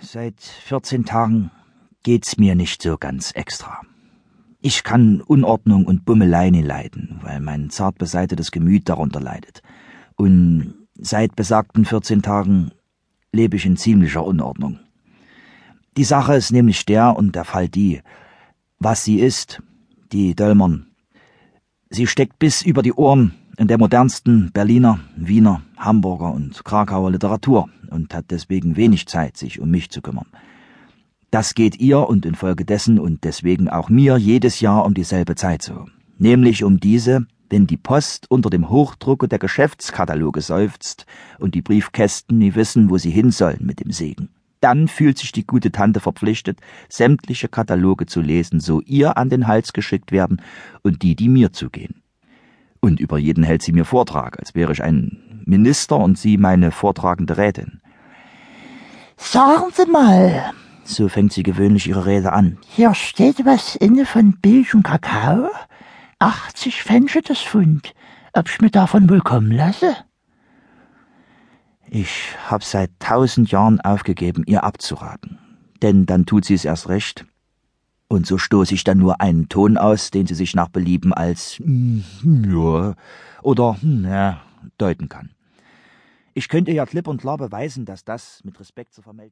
Seit 14 Tagen geht's mir nicht so ganz extra. Ich kann Unordnung und Bummelei nie leiden, weil mein zart beseitetes Gemüt darunter leidet. Und seit besagten 14 Tagen lebe ich in ziemlicher Unordnung. Die Sache ist nämlich der und der Fall die, was sie ist, die Döllmern. Sie steckt bis über die Ohren in der modernsten Berliner, Wiener, Hamburger und Krakauer Literatur und hat deswegen wenig Zeit, sich um mich zu kümmern. Das geht ihr und infolgedessen und deswegen auch mir jedes Jahr um dieselbe Zeit so. Nämlich um diese, wenn die Post unter dem Hochdrucke der Geschäftskataloge seufzt und die Briefkästen nie wissen, wo sie hin sollen mit dem Segen. Dann fühlt sich die gute Tante verpflichtet, sämtliche Kataloge zu lesen, so ihr an den Hals geschickt werden und die, die mir zugehen und über jeden hält sie mir Vortrag, als wäre ich ein Minister und sie meine vortragende Rätin. Sagen Sie mal, so fängt sie gewöhnlich ihre Rede an. Hier steht was inne von Bilch und Kakao. 80 Pfennige das Pfund. Ob ich mir davon wohl kommen lasse? Ich hab seit tausend Jahren aufgegeben, ihr abzuraten. Denn dann tut sie es erst recht und so stoße ich dann nur einen Ton aus, den sie sich nach Belieben als hm, ja oder hm, ja deuten kann. Ich könnte ja klipp und klar beweisen, dass das mit Respekt zu vermelden